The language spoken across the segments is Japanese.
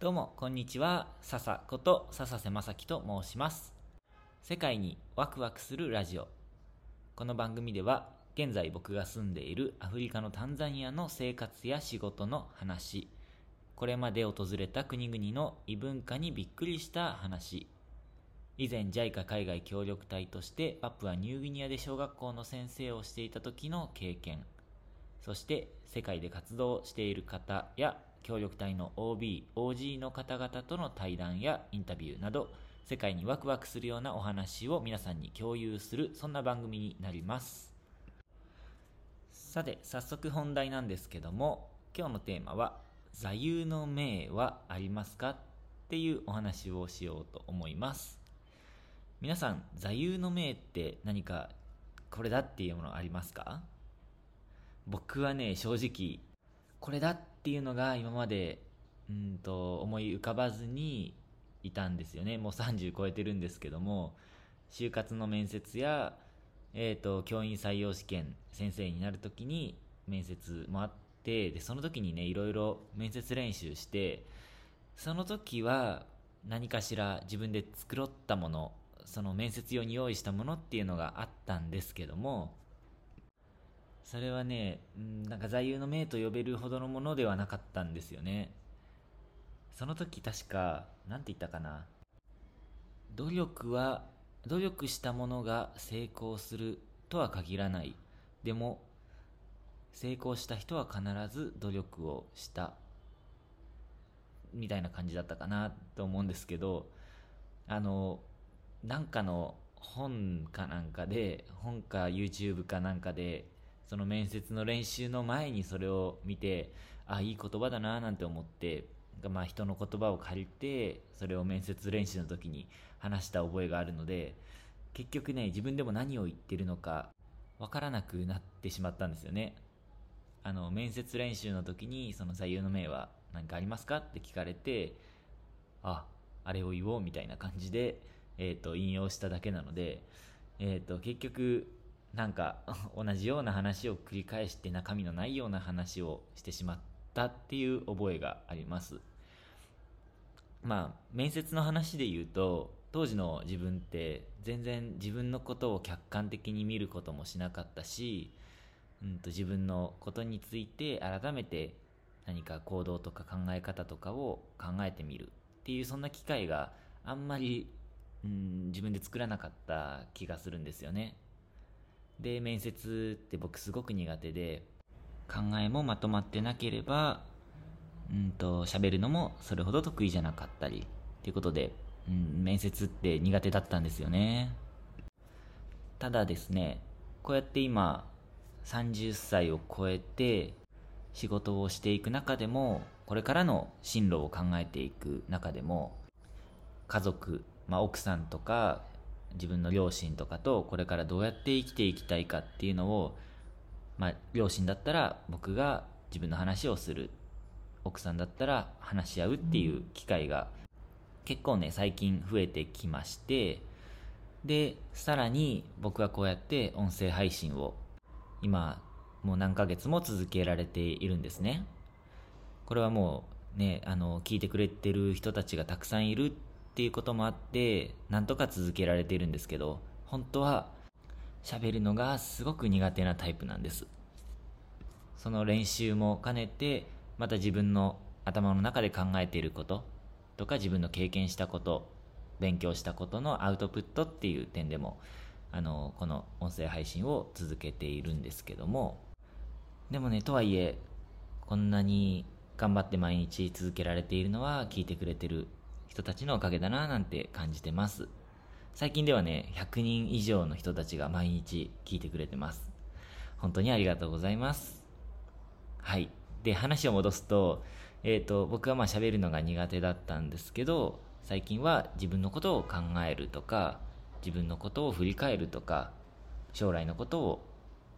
どうも、こんにちは。笹こと笹瀬正樹と申します。世界にワクワクするラジオ。この番組では、現在僕が住んでいるアフリカのタンザニアの生活や仕事の話、これまで訪れた国々の異文化にびっくりした話、以前 JICA 海外協力隊としてパプアニューギニアで小学校の先生をしていた時の経験、そして世界で活動している方や協力隊の OB、OG の方々との対談やインタビューなど世界にワクワクするようなお話を皆さんに共有するそんな番組になります。さて早速本題なんですけども今日のテーマは座右の銘はありますかっていうお話をしようと思います。皆さん座右の銘って何かこれだっていうものありますか？僕はね正直これだっっていうのが今までうんと思い浮かばずにいたんですよね。もう30超えてるんですけども就活の面接や、えー、と教員採用試験先生になるときに面接もあってでその時にねいろいろ面接練習してその時は何かしら自分で作ろったものその面接用に用意したものっていうのがあったんですけどもそれはね、うんなんか座右の銘と呼べるほどのものではなかったんですよね。その時確か、なんて言ったかな。努力は、努力したものが成功するとは限らない。でも、成功した人は必ず努力をした。みたいな感じだったかなと思うんですけど、あの、なんかの本かなんかで、本か YouTube かなんかで、その面接の練習の前にそれを見てあいい言葉だななんて思ってまあ人の言葉を借りてそれを面接練習の時に話した覚えがあるので結局ね自分でも何を言ってるのかわからなくなってしまったんですよね。あの面接練習の時にその座右の銘は何かありますかって聞かれてああれを言おうみたいな感じで、えー、と引用しただけなので、えー、と結局なんか 同じような話を繰り返して中身のないような話をしてしまったっていう覚えがあります。まあ面接の話で言うと当時の自分って全然自分のことを客観的に見ることもしなかったし、うん、と自分のことについて改めて何か行動とか考え方とかを考えてみるっていうそんな機会があんまり、うん、自分で作らなかった気がするんですよね。で面接って僕すごく苦手で考えもまとまってなければうんと喋るのもそれほど得意じゃなかったりということで、うん、面接って苦手だったんですよね。ただですねこうやって今30歳を超えて仕事をしていく中でもこれからの進路を考えていく中でも家族、まあ、奥さんとか自分の両親とかとこれからどうやって生きていきたいかっていうのを、まあ、両親だったら僕が自分の話をする。奥さんだったら話し合うっていう機会が結構ね最近増えてきましてでさらに僕はこうやって音声配信を今もう何ヶ月も続けられているんですね。これはもうねあの聞いてくれてる人たちがたくさんいるっていうこともあってなんとか続けられているんですけど本当は喋るのがすごく苦手なタイプなんです。その練習も兼ねてまた自分の頭の中で考えていることとか自分の経験したこと勉強したことのアウトプットっていう点でもあのこの音声配信を続けているんですけどもでもねとはいえこんなに頑張って毎日続けられているのは聞いてくれてる人たちのおかげだななんて感じてます。最近ではね100人以上の人たちが毎日聞いてくれてます。本当にありがとうございます。はい。で話を戻すと,、えーと、僕はまあ喋るのが苦手だったんですけど最近は自分のことを考えるとか自分のことを振り返るとか将来のことを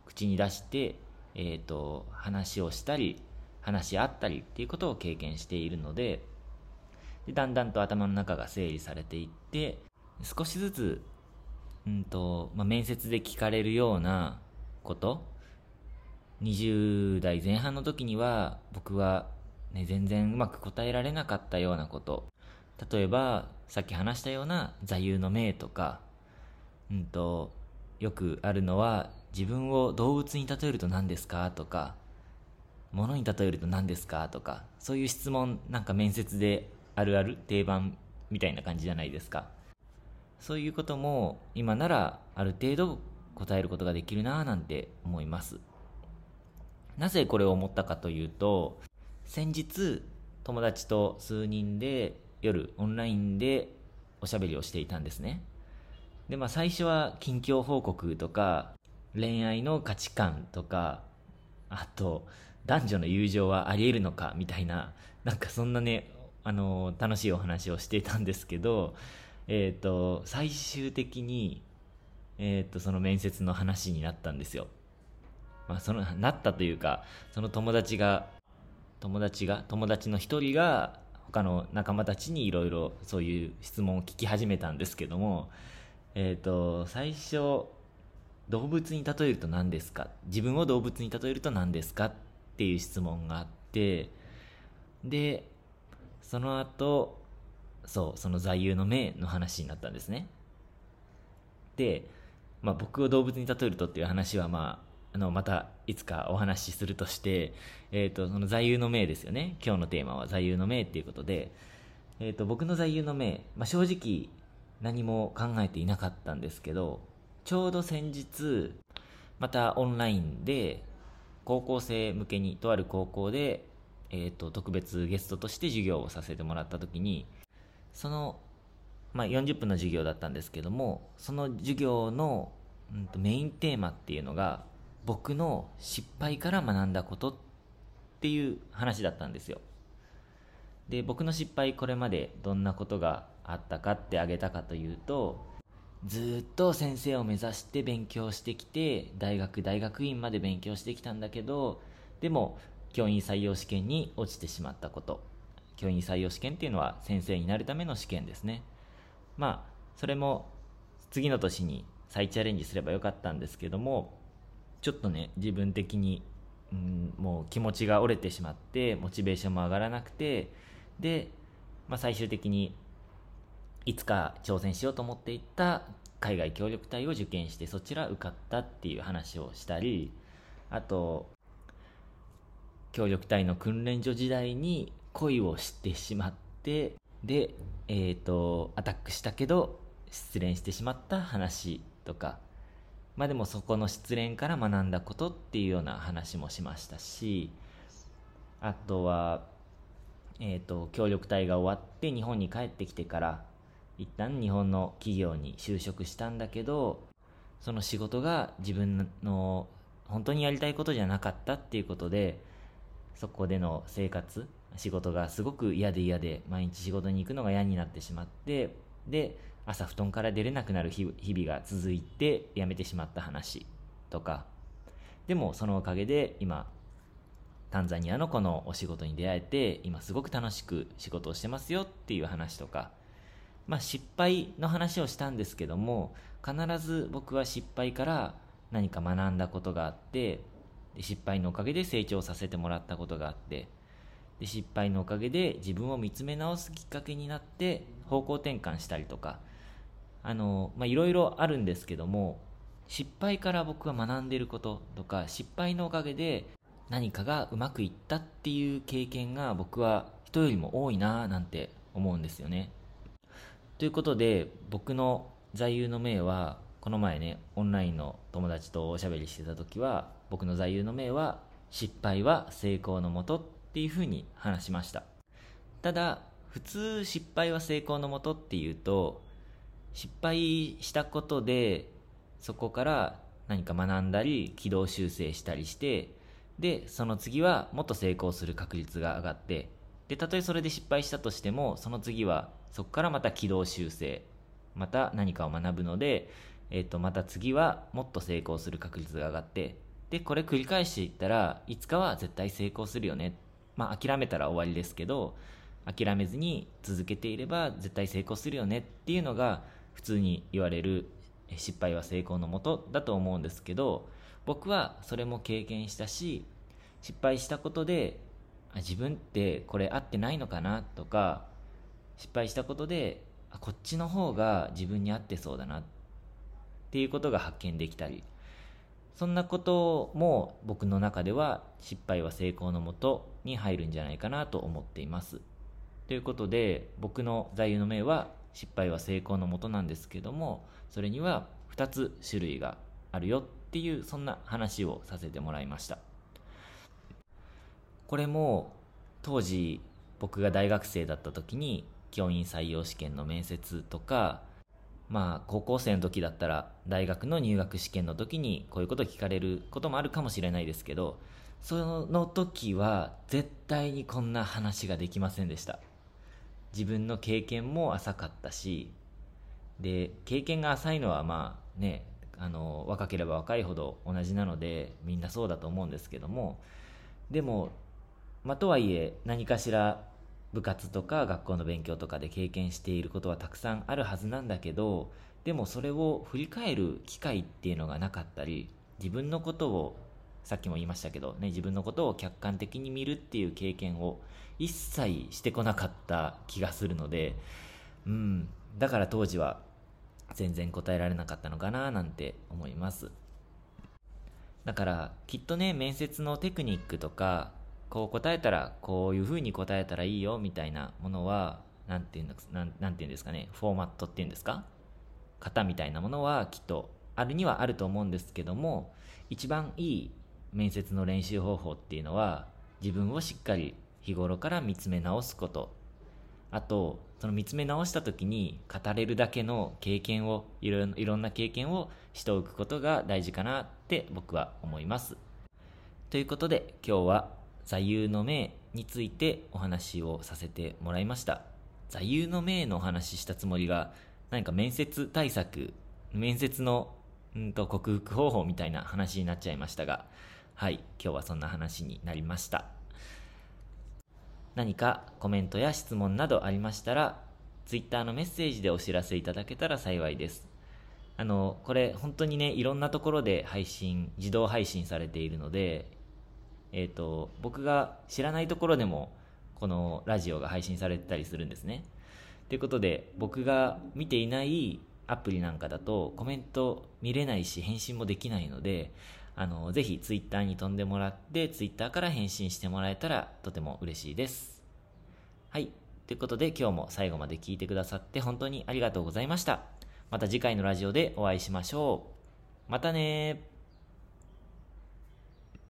口に出して、えーと、話をしたり話し合ったりっていうことを経験しているのででだんだんと頭の中が整理されていって少しずつ、うんとまあ、面接で聞かれるようなこと20代前半の時には僕はね、全然うまく答えられなかったようなこと例えばさっき話したような座右の銘とか、うんと、よくあるのは自分を動物に例えると何ですか？とか物に例えると何ですか？とかそういう質問なんか面接であるある定番みたいな感じじゃないですか。そういうことも今ならある程度答えることができるなぁなんて思います。なぜこれを思ったかというと先日友達と数人で夜オンラインでおしゃべりをしていたんですね。でまあ最初は近況報告とか恋愛の価値観とかあと男女の友情はあり得るのかみたいななんかそんなねあの楽しいお話をしていたんですけど えっ、ー、と最終的にえっ、ー、とその面接の話になったんですよ。まあそのなったというかその友達が友達が友達の一人が他の仲間たちにいろいろそういう質問を聞き始めたんですけどもえっ、ー、と最初動物に例えると何ですか？自分を動物に例えると何ですか？っていう質問があってでその後そうその座右の銘の話になったんですね。で、まあ、僕を動物に例えるとっていう話はまああのまたいつかお話しするとして、えーと、その座右の銘ですよね。今日のテーマは座右の銘っていうことで、えー、と僕の座右の銘、まあ、正直何も考えていなかったんですけどちょうど先日またオンラインで高校生向けにとある高校で、えーと、特別ゲストとして授業をさせてもらった時にその、まあ、40分の授業だったんですけどもその授業の、うんと、メインテーマっていうのが僕の失敗から学んだことっていう話だったんですよ。で僕の失敗これまでどんなことがあったかってあげたかというとずっと先生を目指して勉強してきて大学大学院まで勉強してきたんだけどでも教員採用試験に落ちてしまったこと。教員採用試験っていうのは先生になるための試験ですね。まあそれも次の年に再チャレンジすればよかったんですけどもちょっとね自分的に、うん、もう気持ちが折れてしまってモチベーションも上がらなくてで、まあ、最終的にいつか挑戦しようと思っていた海外協力隊を受験してそちら受かったっていう話をしたりあと協力隊の訓練所時代に恋をしてしまってで、えーと、アタックしたけど失恋してしまった話とか。まあでもそこの失恋から学んだことっていうような話もしましたしあとは、えーと協力隊が終わって日本に帰ってきてから一旦日本の企業に就職したんだけどその仕事が自分の本当にやりたいことじゃなかったっていうことでそこでの生活仕事がすごく嫌で嫌で毎日仕事に行くのが嫌になってしまってで朝布団から出れなくなる日々が続いて辞めてしまった話とか。でもそのおかげで今タンザニアのこのお仕事に出会えて今すごく楽しく仕事をしてますよっていう話とか。まあ、失敗の話をしたんですけども必ず僕は失敗から何か学んだことがあってで失敗のおかげで成長させてもらったことがあってで失敗のおかげで自分を見つめ直すきっかけになって方向転換したりとかあのまあいろいろあるんですけども失敗から僕が学んでいることとか失敗のおかげで何かがうまくいったっていう経験が僕は人よりも多いななんて思うんですよね。ということで僕の座右の銘はこの前ねオンラインの友達とおしゃべりしてた時は僕の座右の銘は失敗は成功のもとっていうふうに話しました。ただ普通失敗は成功のもとっていうと失敗したことでそこから何か学んだり軌道修正したりしてでその次はもっと成功する確率が上がってでたとえそれで失敗したとしてもその次はそこからまた軌道修正また何かを学ぶので、えー、とまた次はもっと成功する確率が上がってでこれ繰り返していったらいつかは絶対成功するよね。まあ諦めたら終わりですけど諦めずに続けていれば絶対成功するよね。っていうのが普通に言われる失敗は成功のもとだと思うんですけど僕はそれも経験したし失敗したことで自分ってこれ合ってないのかな？とか失敗したことでこっちの方が自分に合ってそうだな。っていうことが発見できたり。そんなことも僕の中では失敗は成功のもとに入るんじゃないかなと思っています。ということで僕の座右の銘は失敗は成功のもとなんですけどもそれには2つ種類があるよっていうそんな話をさせてもらいました。これも当時僕が大学生だった時に教員採用試験の面接とかまあ高校生の時だったら大学の入学試験の時にこういうこと聞かれることもあるかもしれないですけどその時は絶対にこんな話ができませんでした。自分の経験も浅かったしで経験が浅いのはまあねあの若ければ若いほど同じなのでみんなそうだと思うんですけどもでもま、とはいえ何かしら部活とか学校の勉強とかで経験していることはたくさんあるはずなんだけどでもそれを振り返る機会っていうのがなかったり自分のことをさっきも言いましたけど、ね、自分のことを客観的に見るっていう経験を一切してこなかった気がするので、うん、だから当時は全然答えられなかったのかななんて思います。だからきっとね面接のテクニックとかこう答えたらこういうふうに答えたらいいよみたいなものは何て言うんですなんなんて言うんですかねフォーマットっていうんですか？型みたいなものはきっとあるにはあると思うんですけども一番いい面接の練習方法っていうのは自分をしっかり日頃から見つめ直すこと。あとその見つめ直した時に語れるだけの経験をいろいろんな経験をしておくことが大事かなって僕は思います。ということで今日は座右の銘についてお話をさせてもらいました。座右の銘のお話ししたつもりが何か面接対策面接のんと克服方法みたいな話になっちゃいましたがはい今日はそんな話になりました。何かコメントや質問などありましたら Twitter のメッセージでお知らせいただけたら幸いです。あのこれ本当にねいろんなところで配信自動配信されているのでえーと、僕が知らないところでもこのラジオが配信されてたりするんですね。ということで僕が見ていないアプリなんかだとコメント見れないし返信もできないのであのぜひツイッターに飛んでもらってツイッターから返信してもらえたらとても嬉しいです。はい。ということで今日も最後まで聞いてくださって本当にありがとうございました。また次回のラジオでお会いしましょう。またね